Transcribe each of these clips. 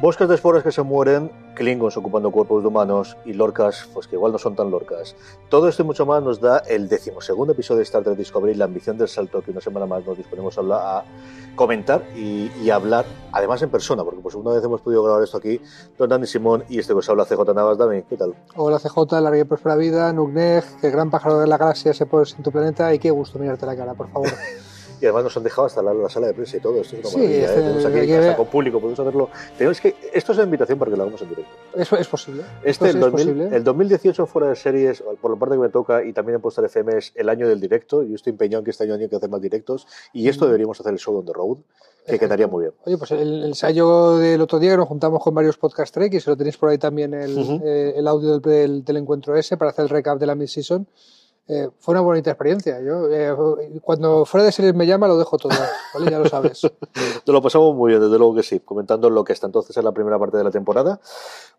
Bosques de esporas que se mueren, Klingons ocupando cuerpos de humanos y Lorcas, pues que igual no son tan Lorcas. Todo esto y mucho más nos da el decimosegundo episodio de Star Trek Discovery, la ambición del salto que una semana más nos disponemos a, hablar, a comentar y, y, hablar, además en persona, porque pues una vez hemos podido grabar esto aquí, don Dani Simón y este que os habla CJ Navas. Dani, ¿qué tal? Hola CJ, larga y próspera vida, Nugneg, qué gran pájaro de la galaxia se pone en tu planeta y qué gusto mirarte la cara, por favor. y además nos han dejado hasta la, la, sala de prensa y todo. Esto es una Sí, maravilla. este- ¿eh? Tenemos aquí hasta con público, podemos hacerlo. Tenemos que, esto es una invitación para que lo hagamos en directo. Es, es posible. Este, el, es 2000 posible. el 2018 fuera de series, por la parte que me toca, y también en Postal FM, es el año del directo. Yo estoy empeñado en que este año hay que hacer más directos. Y esto deberíamos hacer el show on the road, que quedaría muy bien. Oye, pues el, ensayo del otro día que nos juntamos con varios podcast trek y se lo tenéis por ahí también el, Ujú. eh, el audio del, del- del encuentro ese para hacer el recap de la mid-season. Eh, fue una bonita experiencia. Yo, eh, cuando fuera de series me llama, lo dejo todo. ¿vale? Ya lo sabes. Nos lo pasamos muy bien, desde luego que sí, comentando lo que hasta entonces es la primera parte de la temporada.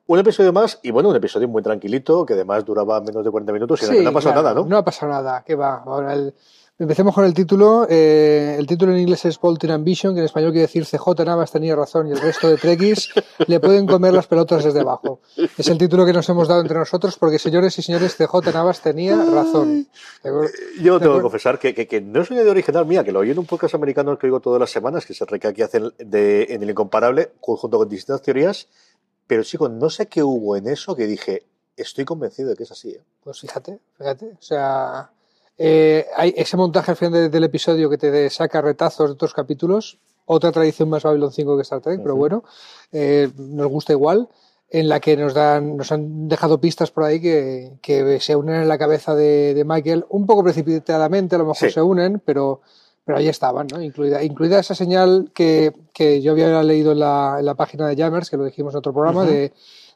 Un episodio más, y bueno, un episodio muy tranquilito, que además duraba menos de 40 minutos y que no ha pasado claro, nada, ¿no? No ha pasado nada. ¿Qué va? Ahora el- Empecemos con el título. Eh, el título en inglés es Bolton Ambition, que en español quiere decir CJ Navas tenía razón y el resto de Trekkies le pueden comer las pelotas desde abajo. Es el título que nos hemos dado entre nosotros porque, señores y señores, CJ Navas tenía razón. ¿De acuerdo? Yo tengo que confesar que, que, que no es una idea original mía, que lo oí en un podcast americano que oigo todas las semanas, que se reca que hacen de, en el incomparable, junto con distintas teorías, pero chico, no sé qué hubo en eso que dije, estoy convencido de que es así. ¿eh? Pues fíjate, fíjate. O sea, eh, hay ese montaje al final de- del episodio que te saca retazos de otros capítulos, otra tradición más Babylon 5 que Star Trek, pero Ujú. bueno, eh, nos gusta igual, en la que nos dan, nos han dejado pistas por ahí que, que se unen en la cabeza de, de Michael, un poco precipitadamente, a lo mejor Sí. se unen, pero, pero ahí estaban, ¿no? Incluida, incluida esa señal que, que yo había leído en la, en la página de Jammers, que lo dijimos en otro programa, de,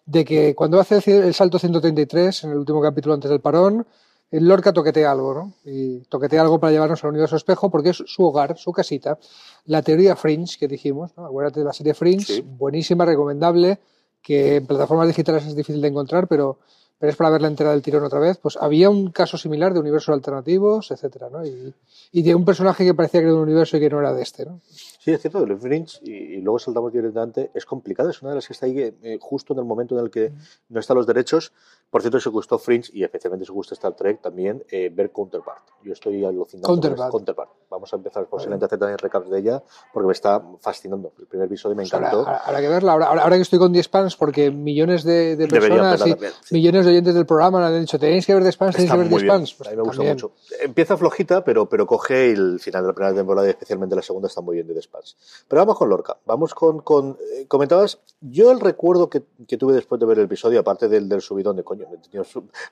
de que cuando hace el, el salto 133, en el último capítulo antes del parón, el Lorca toquetea algo, ¿no? Y toquetea algo para llevarnos al universo espejo porque es su hogar, su casita. La teoría Fringe que dijimos, ¿no? Acuérdate de la serie Fringe, Sí. buenísima, recomendable, que en plataformas digitales es difícil de encontrar, pero, pero es para verla entera del tirón otra vez. Pues había un caso similar de universos alternativos, etcétera, ¿no? Y, y de un personaje que parecía que era de un universo y que no era de este, ¿no? Sí, es cierto, el Fringe, y, y luego saltamos directamente, es complicado, es una de las que está ahí eh, justo en el momento en el que no están los derechos. Por cierto, os gustó Fringe, y especialmente os gusta Star Trek, también eh, ver Counterpart. Yo estoy alucinando Counterpart. Counterpart. Vamos a empezar posiblemente a hacer también recaps de ella, porque me está fascinando. El primer episodio me Pues ahora, encantó. ahora- habrá que verla. Ahora, ahora- ahora que estoy con 10 fans, porque millones de, de personas y también, sí. millones de oyentes del programa le han dicho: tenéis que ver 10 fans, tenéis Está que ver muy 10 bien. fans. Pues a mí me gusta mucho. Empieza flojita, pero, pero coge el final de la primera temporada y especialmente la segunda está muy bien de Spans. Pero vamos con Lorca. Vamos con. con eh, comentabas, yo el recuerdo que, que tuve después de ver el episodio, aparte del, del subidón de coño,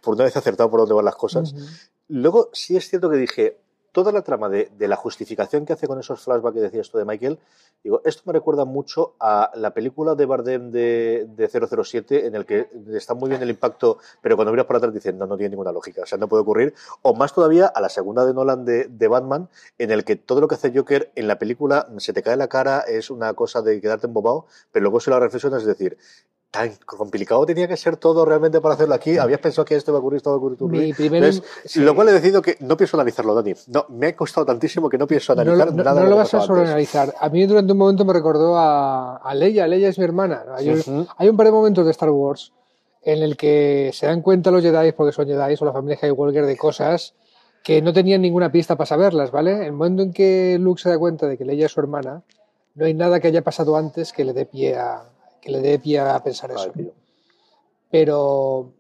por una vez acertado por dónde van las cosas. Ujú. Luego sí es cierto que dije, toda la trama de, de la justificación que hace con esos flashbacks que decías tú de Michael, digo, esto me recuerda mucho a la película de Bardem de, de 007, en el que está muy bien el impacto, pero cuando miras para atrás dicen, no, no tiene ninguna lógica, o sea, no puede ocurrir. O más todavía a la segunda de Nolan de, Batman, en el que todo lo que hace Joker en la película se te cae la cara, es una cosa de quedarte embobado, pero luego si la reflexionas es decir, tan complicado tenía que ser todo realmente para hacerlo aquí. Habías pensado que esto iba a ocurrir, esto va a ocurrir. Mi primer- Entonces, sí. Lo cual he decidido que no pienso analizarlo, Dani. No, me ha costado tantísimo que no pienso No, analizar lo- no- nada. no lo vas a sobreanalizar. A mí durante un momento me recordó a, a Leia. Leia es mi hermana. ¿no? Hay, hay un par de momentos de Star Wars en el que se dan cuenta los Jedi, porque son Jedi o la familia Skywalker, de cosas que no tenían ninguna pista para saberlas, ¿vale? El momento en que Luke se da cuenta de que Leia es su hermana, no hay nada que haya pasado antes que le dé pie a, que le dé pie a pensar eso. Tío. Pero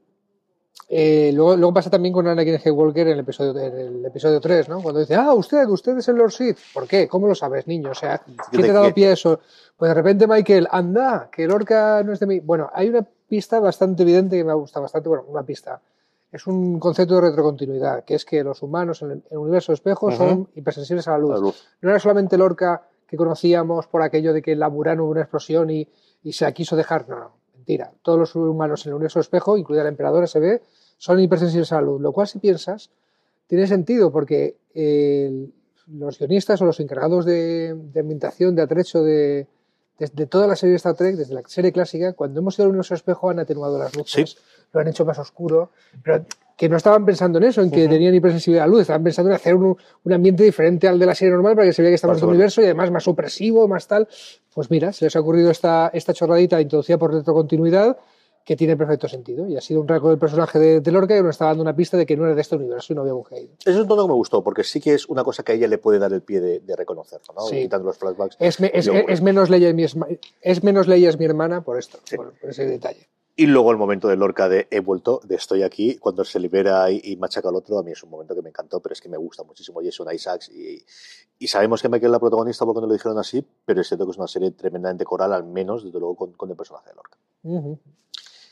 Eh, luego, luego pasa también con Anakin Skywalker en el episodio, en el episodio 3, ¿no? Cuando dice, ah, usted, usted es el Lord Sith. ¿Por qué? ¿Cómo lo sabes, niño? O sea, ¿quién te ha dado pie a eso? Pues de repente Michael, anda, que Lorca no es de mí. Bueno, hay una pista bastante evidente que me gusta bastante, bueno, una pista. Es un concepto de retrocontinuidad, que es que los humanos en el, universo espejo son hipersensibles a la luz. No era solamente Lorca que conocíamos por aquello de que en la Murano hubo una explosión y, y se la quiso dejar. No, no, mentira. Todos los humanos en el universo espejo, incluida la emperadora, se ve son hipersensibles a la luz, lo cual si piensas tiene sentido porque los guionistas o los encargados de, ambientación, de atrecho de, toda la serie de Star Trek, desde la serie clásica, cuando hemos ido al universo espejo han atenuado las luces, lo han hecho más oscuro, pero que no estaban pensando en eso, en que tenían hipersensibilidad a la luz, estaban pensando en hacer un, ambiente diferente al de la serie normal para que se vea que estamos en el universo y además más supresivo, más tal. Pues mira, se les ha ocurrido esta, esta chorradita introducida por retrocontinuidad que tiene perfecto sentido. Y ha sido un rasgo del personaje de, Lorca que nos está dando una pista de que no era de este universo y no había un Eso es un tono que me gustó, porque sí que es una cosa que a ella le puede dar el pie de, reconocerlo, ¿no? Quitando los flashbacks. Es, es, menos leyes mi, es menos leyes mi hermana por esto, por, ese detalle. Y luego el momento de Lorca de he vuelto, de estoy aquí, cuando se libera y, machaca al otro, a mí es un momento que me encantó, pero es que me gusta muchísimo Jason Isaacs y, y sabemos que Michael es la protagonista porque no lo dijeron así, pero es cierto que es una serie tremendamente coral, al menos, desde luego, con, el personaje de Lorca.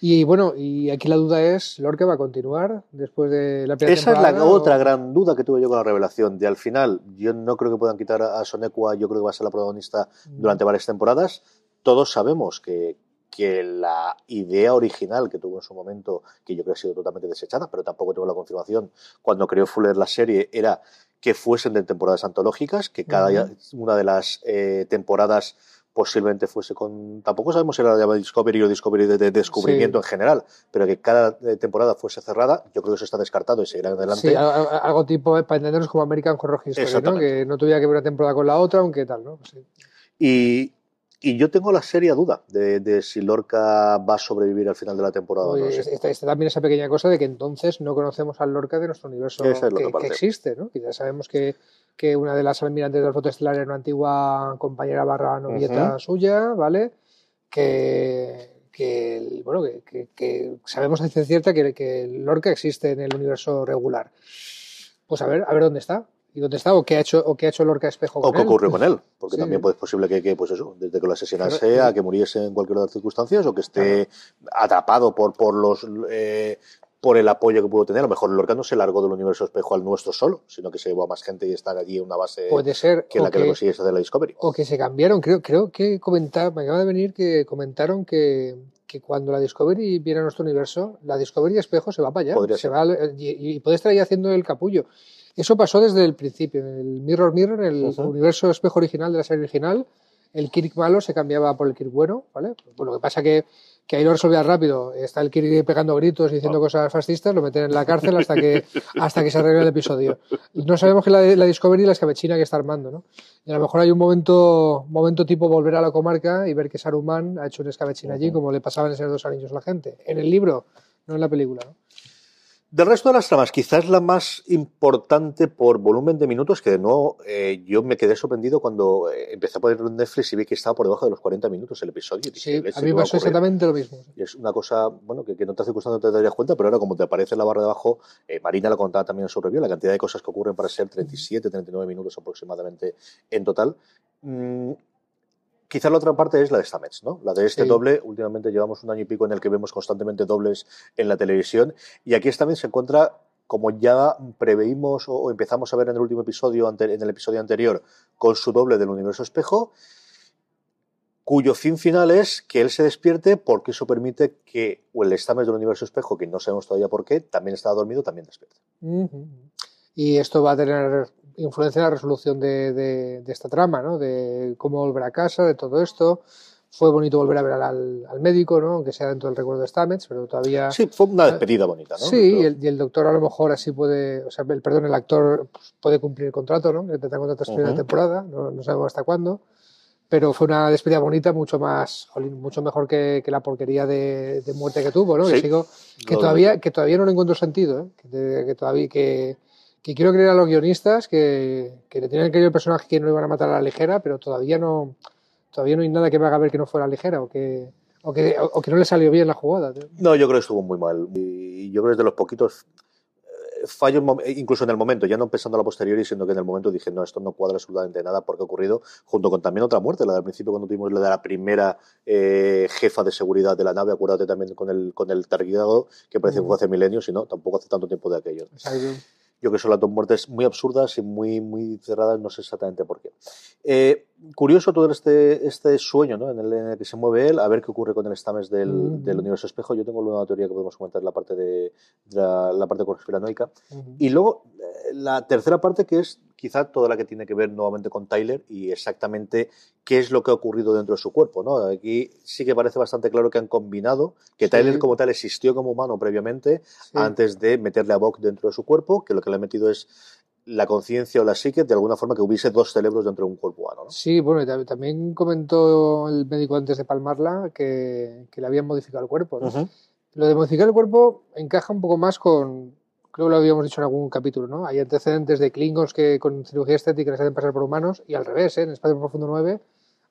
Y bueno, y aquí la duda es, ¿Lorca va a continuar después de la primera Esa es la otra gran duda que tuve yo con la revelación. De al final, yo no creo que puedan quitar a Sonekwa, yo creo que va a ser la protagonista durante varias temporadas. Todos sabemos que, que la idea original que tuvo en su momento, que yo creo que ha sido totalmente desechada, pero tampoco tengo la confirmación, cuando creó Fuller la serie, era que fuesen de temporadas antológicas, que cada una de las eh, temporadas posiblemente fuese con. Tampoco sabemos si era de Discovery o Discovery de, descubrimiento en general, pero que cada eh, temporada fuese cerrada, yo creo que eso está descartado y seguirá adelante. Sí, algo tipo, para entendernos como American Horror History, ¿no? que no tuviera que ver una temporada con la otra, aunque tal, ¿no? Y, y yo tengo la seria duda de, si Lorca va a sobrevivir al final de la temporada. no está, también esa pequeña cosa de que entonces no conocemos al Lorca de nuestro universo que, existe, ¿no? Que ya sabemos que, que, una de las almirantes del fotoestelar era una antigua compañera barra novieta suya, ¿vale? Que, que bueno, que, sabemos a ciencia cierta que, que Lorca existe en el universo regular. Pues a ver, a ver dónde está. ¿Y dónde está? ¿O qué ha hecho, o qué ha hecho Lorca Espejo con O qué ocurrió con él. Porque también puede, es posible que, pues eso, desde que lo asesinase a que muriese en cualquier otra circunstancias o que esté atrapado por, por los. Eh, por el apoyo que pudo tener. A lo mejor Lorca no se largó del universo espejo al nuestro solo, sino que se llevó a más gente y está allí en una base Puede ser, que la que, le hacer la Discovery. O que se cambiaron. Creo, creo que comentar, me acaba de venir que comentaron que, que cuando la Discovery viene a nuestro universo, la Discovery espejo se va para allá. Se va, y, y puede estar ahí haciendo el capullo. Eso pasó desde el principio. En el Mirror Mirror, en el universo espejo original de la serie original, el Kirk malo se cambiaba por el Kirk bueno, ¿vale? Pues lo que pasa que, que ahí lo resolvía rápido. Está el Kirk pegando gritos y diciendo ah. cosas fascistas, lo meten en la cárcel hasta que, hasta que se arregle el episodio. No sabemos que la, la Discovery la escabechina que está armando, ¿no? Y a lo mejor hay un momento, momento tipo volver a la comarca y ver que Saruman ha hecho un escabechín allí, como le pasaban en esos dos anillos a la gente. En el libro, no en la película, ¿no? Del resto de las tramas, quizás la más importante por volumen de minutos, que de nuevo eh, yo me quedé sorprendido cuando eh, empecé a poner Netflix y vi que estaba por debajo de los 40 minutos el episodio. Sí, a mí me pasó exactamente lo mismo. Y es una cosa, bueno, que, no te hace costando no te darías cuenta, pero ahora como te aparece en la barra de abajo, eh, Marina lo contaba también en su review, la cantidad de cosas que ocurren para ser 37, 39 minutos aproximadamente en total. Mm, Quizá la otra parte es la de Stamets, ¿no? La de este doble. Últimamente llevamos un año y pico en el que vemos constantemente dobles en la televisión. Y aquí Stamets se encuentra, como ya preveímos o empezamos a ver en el último episodio, en el episodio anterior, con su doble del universo espejo, cuyo fin final es que él se despierte porque eso permite que el Stamets del universo espejo, que no sabemos todavía por qué, también estaba dormido, también despierte. Y esto va a tener influencia en la resolución de, de, esta trama, ¿no? De cómo volver a casa, de todo esto. Fue bonito volver a ver al, al médico, ¿no? Aunque sea dentro del recuerdo de Stamets, pero todavía... Sí, fue una despedida bonita, ¿no? Sí, y el, y el, doctor a lo mejor así puede... O sea, el, perdón, el actor pues, puede cumplir el contrato, ¿no? Que tendrá contrato hasta uh temporada, no, no, sabemos hasta cuándo. Pero fue una despedida bonita, mucho más, mucho mejor que, que, la porquería de, de, muerte que tuvo, ¿no? Sí. Que, sigo, que, todavía, que todavía no le encuentro sentido, ¿eh? Que, que todavía... que que quiero creer a los guionistas que, que le tenían creído el personaje que no iban a matar a la ligera, pero todavía no, todavía no hay nada que me haga ver que no fuera ligera o que, O que, o que no le salió bien la jugada. No, yo creo que estuvo muy mal. Y yo creo que es de los poquitos eh, fallos, mom- eh, incluso en el momento, ya no pensando a la posteriori, sino que en el momento dije, no, esto no cuadra absolutamente nada porque ha ocurrido, junto con también otra muerte, la del principio cuando tuvimos la de la primera eh, jefa de seguridad de la nave, acuérdate también con el, con el targuidado, que parece que fue hace milenios, y no, tampoco hace tanto tiempo de aquello. O sea, yo- que son las dos muertes muy absurdas y muy, muy cerradas, no sé exactamente por qué. Eh, curioso todo este, este sueño ¿no? en, el, en el que se mueve él, a ver qué ocurre con el Stames del, Mm. del universo espejo. Yo tengo una teoría que podemos comentar en la parte, de, de la, la parte conspiranoica. Y luego eh, la tercera parte que es quizá toda la que tiene que ver nuevamente con Tyler y exactamente qué es lo que ha ocurrido dentro de su cuerpo. ¿no? Aquí sí que parece bastante claro que han combinado que Sí. Tyler como tal existió como humano previamente Sí. antes de meterle a Bok dentro de su cuerpo, que lo que le ha metido es la conciencia o la psique de alguna forma que hubiese dos cerebros dentro de un cuerpo humano. ¿no? Sí, bueno, también comentó el médico antes de palmarla que, que le habían modificado el cuerpo. ¿no? Lo de modificar el cuerpo encaja un poco más con, creo que lo habíamos dicho en algún capítulo, ¿no? Hay antecedentes de Klingons que con cirugía estética les hacen pasar por humanos y al revés, ¿eh? En Espacio Profundo 9,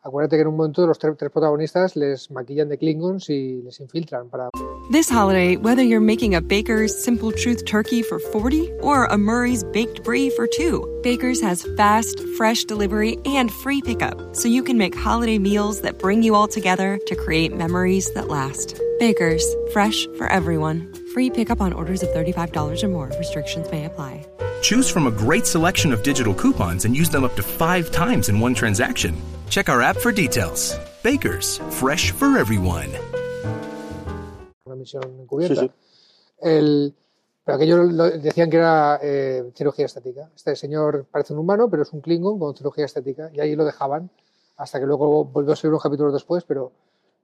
acuérdate que en un momento los tre- tres protagonistas les maquillan de Klingons y les infiltran para... This holiday, whether you're making a Baker's Simple Truth turkey for 40 or a Murray's Baked Brie for 2, Baker's has fast, fresh delivery and free pickup, so you can make holiday meals that bring you all together to create memories that last. Baker's, fresh for everyone. Free pickup on orders of $35 or more. Restrictions may apply. Choose from a great selection of digital coupons and use them up to five times in one transaction. Check our app for details. Bakers, fresh for everyone. una misión encubierta. Sí, sí. El, pero aquello lo- decían que era eh, cirugía estética. Este señor parece un humano, pero es un Klingon con cirugía estética. Y ahí lo dejaban hasta que luego volvió a ser unos capítulos después, pero...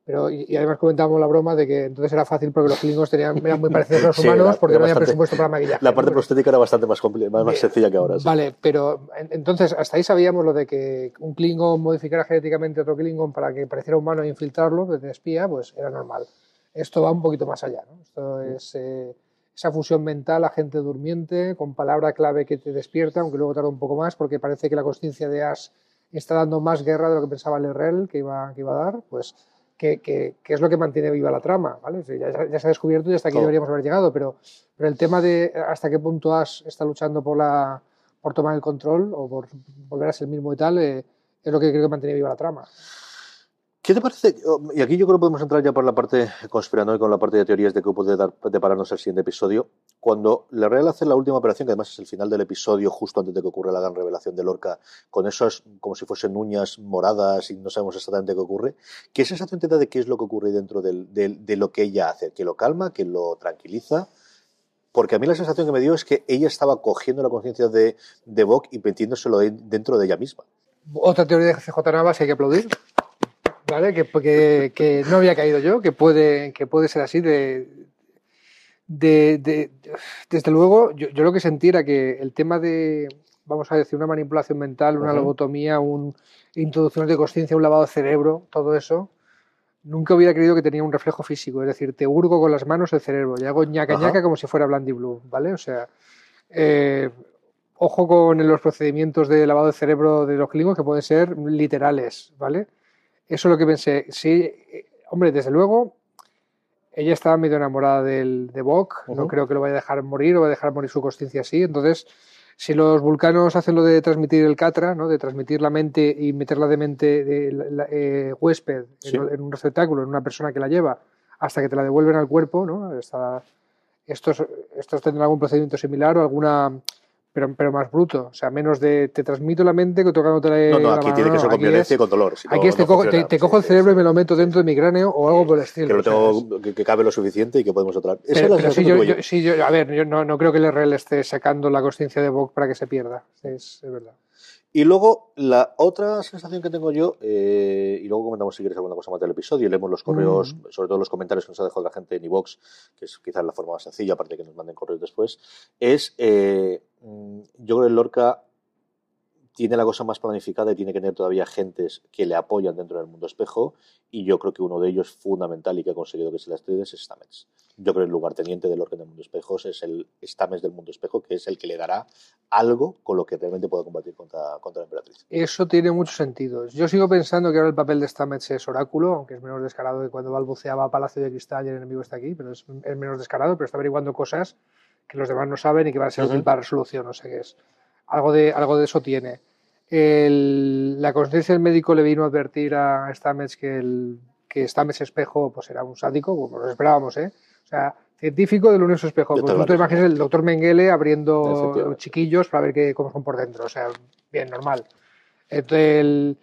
Pero, y, y además comentábamos la broma de que entonces era fácil porque los klingons tenían, eran muy parecidos a los Sí, humanos era- porque era no había presupuesto para maquillaje. La parte ¿no? prostética era bastante más, más, más sencilla que ahora. sí. Vale, pero en- entonces hasta ahí sabíamos lo de que un Klingon modificara genéticamente a otro Klingon para que pareciera humano e infiltrarlo desde espía, pues era normal. Esto va un poquito más allá, ¿no? Esto es eh, esa fusión mental, agente durmiente, con palabra clave que te despierta, aunque luego tarda un poco más, porque parece que la conciencia de Ash está dando más guerra de lo que pensaba Lerrell que iba, que iba a dar, pues que, que- que es lo que mantiene viva la trama, ¿vale? Ya, ya se ha descubierto y hasta aquí Todo. deberíamos haber llegado, pero, pero el tema de hasta qué punto Ash está luchando por, la, por tomar el control o por volver a ser el mismo y tal, eh, es lo que creo que mantiene viva la trama. ¿Qué te parece? Y aquí yo creo que podemos entrar ya por la parte conspiranoica, con la parte de teorías de qué puede dar, depararnos el siguiente episodio. Cuando la Real hace la última operación, que además es el final del episodio, justo antes de que ocurra la gran revelación de Lorca, con esos como si fuesen uñas moradas y no sabemos exactamente qué ocurre, ¿qué sensación te da de qué es lo que ocurre dentro del- del- de lo que ella hace? ¿Que lo calma? ¿Que lo tranquiliza? Porque a mí la sensación que me dio es que ella estaba cogiendo la conciencia de, de Bok y metiéndoselo de- dentro de ella misma. Otra teoría de CJ Navas hay que aplaudir, ¿vale? Que, que, que no había caído yo, que puede, que puede ser así de... de- de- desde luego, yo, yo lo que sentí era que el tema de, vamos a decir, una manipulación mental, una Ujú. lobotomía, un introducciones de conciencia, un lavado de cerebro, todo eso, nunca hubiera creído que tenía un reflejo físico. Es decir, te hurgo con las manos el cerebro y hago ñaca Ajá. ñaca como si fuera Blandy Blue, ¿vale? O sea, eh, ojo con los procedimientos de lavado de cerebro de los clínicos que pueden ser literales, ¿vale? Eso es lo que pensé. Sí, eh, hombre, desde luego, ella estaba medio enamorada del, de Bok, no creo que lo vaya a dejar morir o va a dejar morir su conciencia así. Entonces, si los vulcanos hacen lo de transmitir el Catra, ¿no? de transmitir la mente y meterla de mente de la- la- eh, huésped Sí. en, en un receptáculo, en una persona que la lleva, hasta que te la devuelven al cuerpo, ¿no? Esta- estos, estos tendrán algún procedimiento similar o alguna, pero, pero más bruto, o sea, menos de te transmito la mente que tocándote No, no, la aquí mano, tiene que ser con violencia es- y con dolor. si no, Aquí es, te, no cojo, te- te cojo el cerebro y me lo meto dentro de mi cráneo o algo por el estilo. que lo es- tengo, que, que cabe lo suficiente y que podemos otra. Esa es pero, la pero sí, yo, sí, yo- a ver, yo no, no creo que el RL esté sacando la conciencia de Vogue para que se pierda. Es, es verdad. Y luego, la otra sensación que tengo yo, eh, y luego comentamos si quieres alguna cosa más del episodio, y leemos los correos, Mm. sobre todo los comentarios que nos ha dejado la gente en iVox, que es quizás la forma más sencilla, aparte de que nos manden correos después, es, eh, mm, yo creo que Lorca tiene la cosa más planificada y tiene que tener todavía gentes que le apoyan dentro del mundo espejo y yo creo que uno de ellos fundamental y que ha conseguido que se la estrelle es Stamets. Yo creo que el lugarteniente del orden del mundo espejos es el Stamets del mundo espejo, que es el que le dará algo con lo que realmente pueda combatir contra, contra la emperatriz. Eso tiene muchos sentidos. Yo sigo pensando que ahora el papel de Stamets es oráculo, aunque es menos descarado que cuando balbuceaba a Palacio de Cristal y el enemigo está aquí, pero es, es menos descarado, pero está averiguando cosas que los demás no saben y que van a ser uh -huh. para resolución, no sé qué es. Algo de, algo de eso tiene. El, la conciencia del médico le vino a advertir a Stamets que, el, que Stamets espejo pues era un sádico, como lo esperábamos, ¿eh? O sea, científico del universo espejo. Pues tú te imaginas el doctor Mengele abriendo chiquillos para ver qué, cómo son por dentro. O sea, bien, normal. Entonces, el,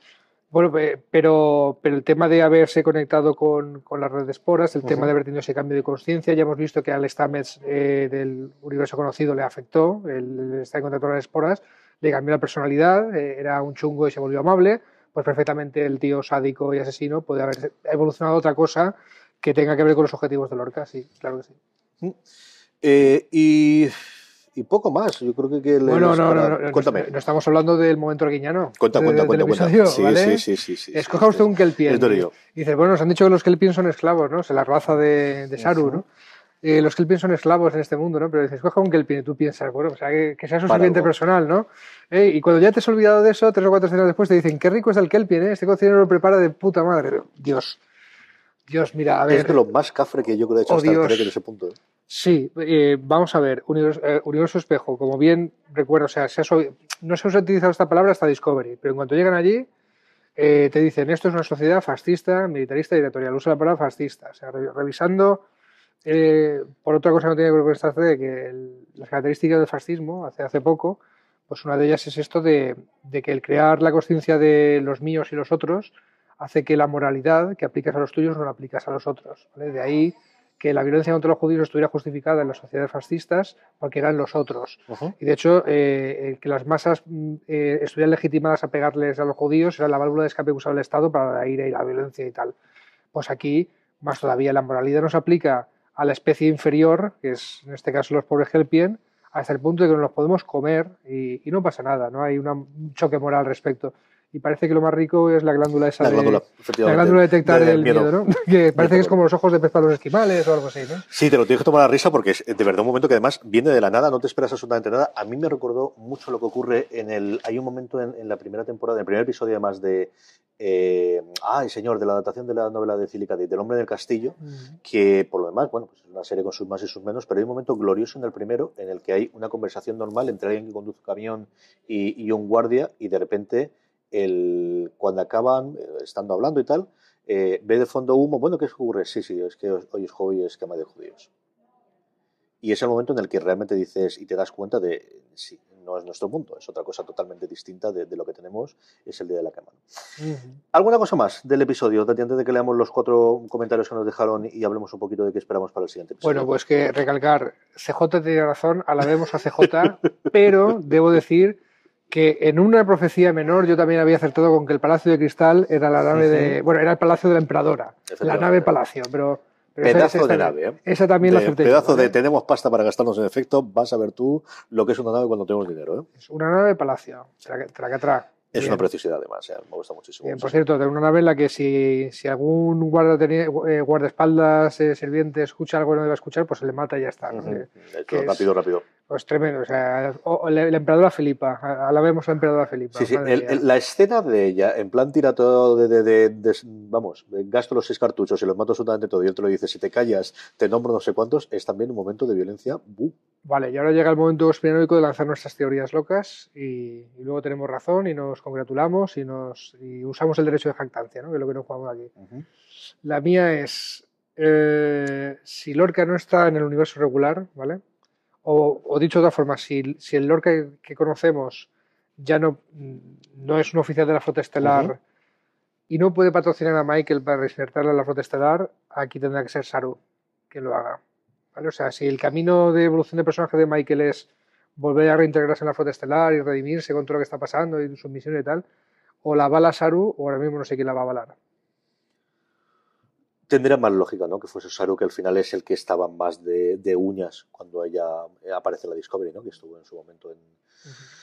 bueno, pero, pero el tema de haberse conectado con, con la red de esporas, el uh -huh. tema de haber tenido ese cambio de conciencia, ya hemos visto que al Stamets eh, del universo conocido le afectó, el, estar en contacto con las esporas, le cambió la personalidad, eh, era un chungo y se volvió amable, pues perfectamente el tío sádico y asesino puede haber evolucionado a otra cosa que tenga que ver con los objetivos de Lorca, sí, claro que sí. Eh, y, y, poco más, yo creo que... que bueno, no, no, no, cuéntame. No, estamos hablando del momento arguiñano. Cuenta, de, cuenta, cuenta, cuenta. Sí, sí, sí, sí, Escoja usted un Kelpien. Dice, bueno, nos han dicho que los Kelpien son esclavos, ¿no? Es la raza de, Saru, ¿no? Eh, los Kelpien son esclavos en este mundo, ¿no? Pero dices, coja un Kelpien y tú piensas, bueno, o sea, que, sea su sirviente personal, ¿no? Eh, y cuando ya te has olvidado de eso, tres o cuatro escenas después te dicen, qué rico es el Kelpien, ¿eh? Este cocinero lo prepara de puta madre. Dios. Dios, mira, a ver. Es de lo más cafre que yo creo que he hecho oh, hasta en ese punto. Sí, eh, vamos a ver, universo, eh, universo, espejo, como bien recuerdo, o sea, se ha, no se ha utilizado esta palabra hasta Discovery, pero en cuanto llegan allí, eh, te dicen, esto es una sociedad fascista, militarista dictatorial, usa la palabra fascista, o sea, re revisando, por otra cosa no tiene que ver con esta de que las características del fascismo, hace, hace poco, pues una de ellas es esto de, que el crear la conciencia de los míos y los otros hace que la moralidad que aplicas a los tuyos no la aplicas a los otros. De ahí que la violencia contra los judíos estuviera justificada en las sociedades fascistas porque eran los otros. Uh -huh. Y de hecho, eh, que las masas eh, estuvieran legitimadas a pegarles a los judíos era la válvula de escape que usaba el Estado para la ira y la violencia y tal. Pues aquí, más todavía, la moralidad no se aplica a la especie inferior, que es en este caso los pobres Helpien, hasta el punto de que nos los podemos comer y, y no pasa nada, no hay una, un choque moral al respecto y parece que lo más rico es la glándula esa la de, glándula, la glándula de detectar de, de el miedo, miedo ¿no? que parece que es como los ojos de pez para los esquimales o algo así, ¿no? Sí, te lo tienes que tomar a risa porque es de verdad un momento que además viene de la nada, no te esperas absolutamente nada. A mí me recordó mucho lo que ocurre en el... Hay un momento en, en la primera temporada, en el primer episodio además de... Eh, ay, señor, de la adaptación de la novela de Cilica del hombre del castillo, uh -huh. que por lo demás, bueno, pues es una serie con sus más y sus menos, pero hay un momento glorioso en el primero en el que hay una conversación normal entre alguien que conduce un camión y, y un guardia y de repente el, cuando acaban eh, estando hablando y tal, eh, ve de fondo humo, bueno, ¿qué ocurre? Sí, sí, es que hoy es hoy es quema de judíos. Y es el momento en el que realmente dices y te das cuenta de, sí, no es nuestro mundo, es otra cosa totalmente distinta de, de lo que tenemos, es el día de la quema. Uh -huh. ¿Alguna cosa más del episodio? Antes de que leamos los cuatro comentarios que nos dejaron y hablemos un poquito de qué esperamos para el siguiente episodio. Bueno, pues que recalcar, CJ tiene razón, alabemos a CJ, pero debo decir que en una profecía menor yo también había acertado con que el Palacio de Cristal era la nave de. Bueno, era el Palacio de la Emperadora, la nave Palacio, pero. pero pedazo esa, esa, de nave, ¿eh? Esa también de, la acerté. Pedazo de tenemos pasta para gastarnos en efecto, vas a ver tú lo que es una nave cuando tenemos dinero, ¿eh? Es una nave Palacio, tracatrá. Es Bien. una preciosidad además, ¿eh? me gusta muchísimo. Bien, por cierto, de una nave en la que si, si algún guarda eh, guardaespaldas, eh, sirviente, escucha algo que no debe escuchar, pues se le mata y ya está. Uh -huh. Rápido, es, rápido. Pues tremendo, o sea, o, la, la, emperadora Filipa, alabemos a la emperadora Filipa. Sí, sí, el, el, la escena de ella, en plan tira todo de, de, de, de, vamos, gasto los seis cartuchos y los mato absolutamente todo y él te lo dice, si te callas, te nombro no sé cuántos, es también un momento de violencia. ¡buh! Vale, y ahora llega el momento conspiranoico de lanzar nuestras teorías locas y, y, luego tenemos razón y nos congratulamos y, nos, y usamos el derecho de jactancia, ¿no? que es lo que nos jugamos aquí. Uh -huh. La mía es, eh, si Lorca no está en el universo regular, ¿vale? O, o dicho de otra forma, si, si el Lorca que, que, conocemos ya no, no es un oficial de la flota estelar uh -huh. y no puede patrocinar a Michael para respetarle a la flota estelar, aquí tendrá que ser Saru que lo haga. ¿Vale? O sea, si el camino de evolución de personaje de Michael es volver a reintegrarse en la flota estelar y redimirse con todo lo que está pasando y su misión y tal, o la bala Saru, o ahora mismo no sé quién la va a balar. Tendría más lógica, ¿no? Que fuese Saru, que al final es el que estaba más de, de uñas cuando ella aparece en la Discovery, ¿no? Que estuvo en su momento en. Uh -huh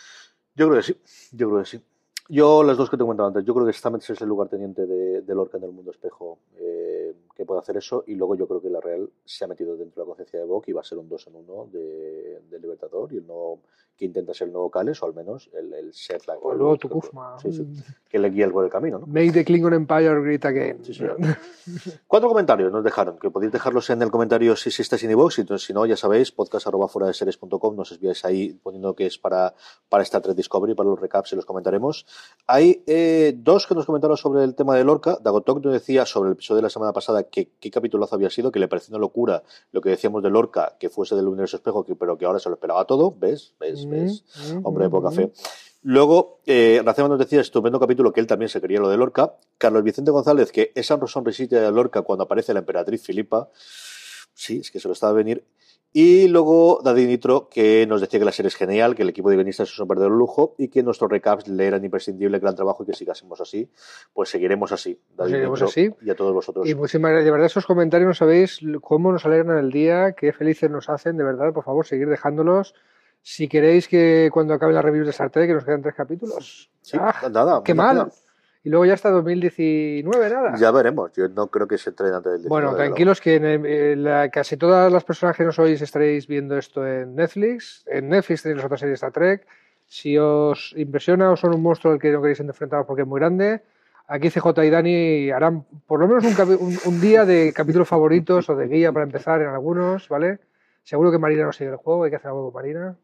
Yo creo que sí, yo creo que sí. Yo, las dos que te he comentado antes, yo creo que Stamets es el lugarteniente de, de Lorca en el mundo espejo eh, que puede hacer eso, y luego yo creo que la Real se ha metido dentro de la conciencia de Bock y va a ser un 2 en 1 de, de Libertador, y el nuevo, que intenta ser el nuevo Cales, o al menos el, el set la- O luego tu Kuzma. Sí, sí, que le guía por el camino, ¿no? Make the Klingon Empire great again. Sí, señor. Cuatro comentarios nos dejaron, que podéis dejarlos en el comentario si, si estáis en iVoox, y entonces, si no, ya sabéis, podcast arroba fuera de series.com, nos enviáis ahí poniendo que es para, para Star Trek Discovery, para los recaps y los comentaremos. Hay eh, dos que nos comentaron sobre el tema de Lorca. Dagotok nos decía sobre el episodio de la semana pasada que qué capitulazo había sido, que le pareció una locura lo que decíamos de Lorca, que fuese del universo espejo, que, pero que ahora se lo esperaba todo. ¿Ves? ¿Ves? ¿Ves? Mm, Hombre de mm, poca mm. fe. Luego, eh, Racema nos decía, estupendo capítulo, que él también se quería lo de Lorca. Carlos Vicente González, que esa sonrisita de Lorca cuando aparece la emperatriz Filipa. Sí, es que se lo estaba a venir. Y luego Daddy Nitro, que nos decía que la serie es genial, que el equipo de guionistas es un verdadero lujo y que nuestros recaps le eran imprescindible, gran trabajo y que sigásemos así. Pues seguiremos así. Daddy Seguiremos Nitro así. Y a todos vosotros. Y muchísimas gracias. De verdad, esos comentarios no sabéis cómo nos alegran el día, qué felices nos hacen. De verdad, por favor, seguir dejándolos. Si queréis que cuando acaben las reviews de Star Trek, que nos quedan tres capítulos. Sí, Ah, nada. qué no mal. queda. Y luego ya hasta 2019, nada. Ya veremos. Yo no creo que se entrene antes del 19, Bueno, tranquilos que en, eh, la- casi todas las personas que nos oís estaréis viendo esto en Netflix. En Netflix tenéis las otras series de Star Trek. Si os impresiona o son un monstruo al que no queréis enfrentaros porque es muy grande, aquí CJ y Dani harán por lo menos un- un día de capítulos favoritos o de guía para empezar en algunos, ¿vale? Seguro que Marina no sigue el juego, hay que hacer algo con Marina.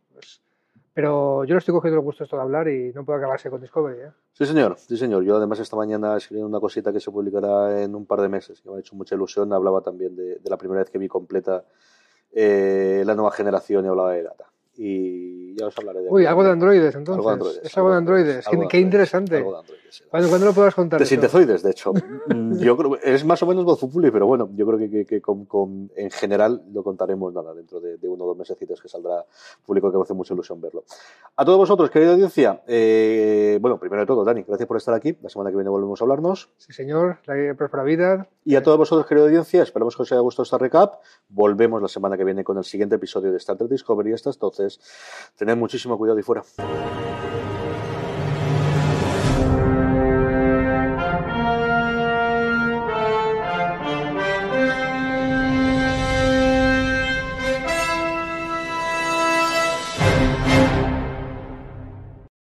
Pero yo no estoy cogiendo el gusto de hablar y no puedo acabarse con Discovery. ¿eh? Sí, señor, sí, señor. Yo además esta mañana escribí una cosita que se publicará en un par de meses, que me ha hecho mucha ilusión. Hablaba también de, de la primera vez que vi completa eh, la nueva generación y hablaba de Data. Y ya os hablaré de Uy, algo de androides entonces. Algo de androides, es algo de androides. algo Qué, interesante. algo de androides. ¿Cuándo, lo podrás contar? De sintezoides, de hecho. Mm, Yo creo es más o menos Gozupuli, pero bueno, yo creo que, que- que con, con- en general lo contaremos nada dentro de, de uno o dos mesecitos que saldrá público que me hace mucha ilusión verlo. A todos vosotros, querida audiencia, eh, bueno, primero de todo, Dani, gracias por estar aquí. La semana que viene volvemos a hablarnos. Sí, señor. La próspera vida. Y a todos vosotros, querida audiencia, esperamos que os haya gustado esta recap. Volvemos la semana que viene con el siguiente episodio de Star Trek Discovery. Hasta entonces, tened muchísimo cuidado y fuera.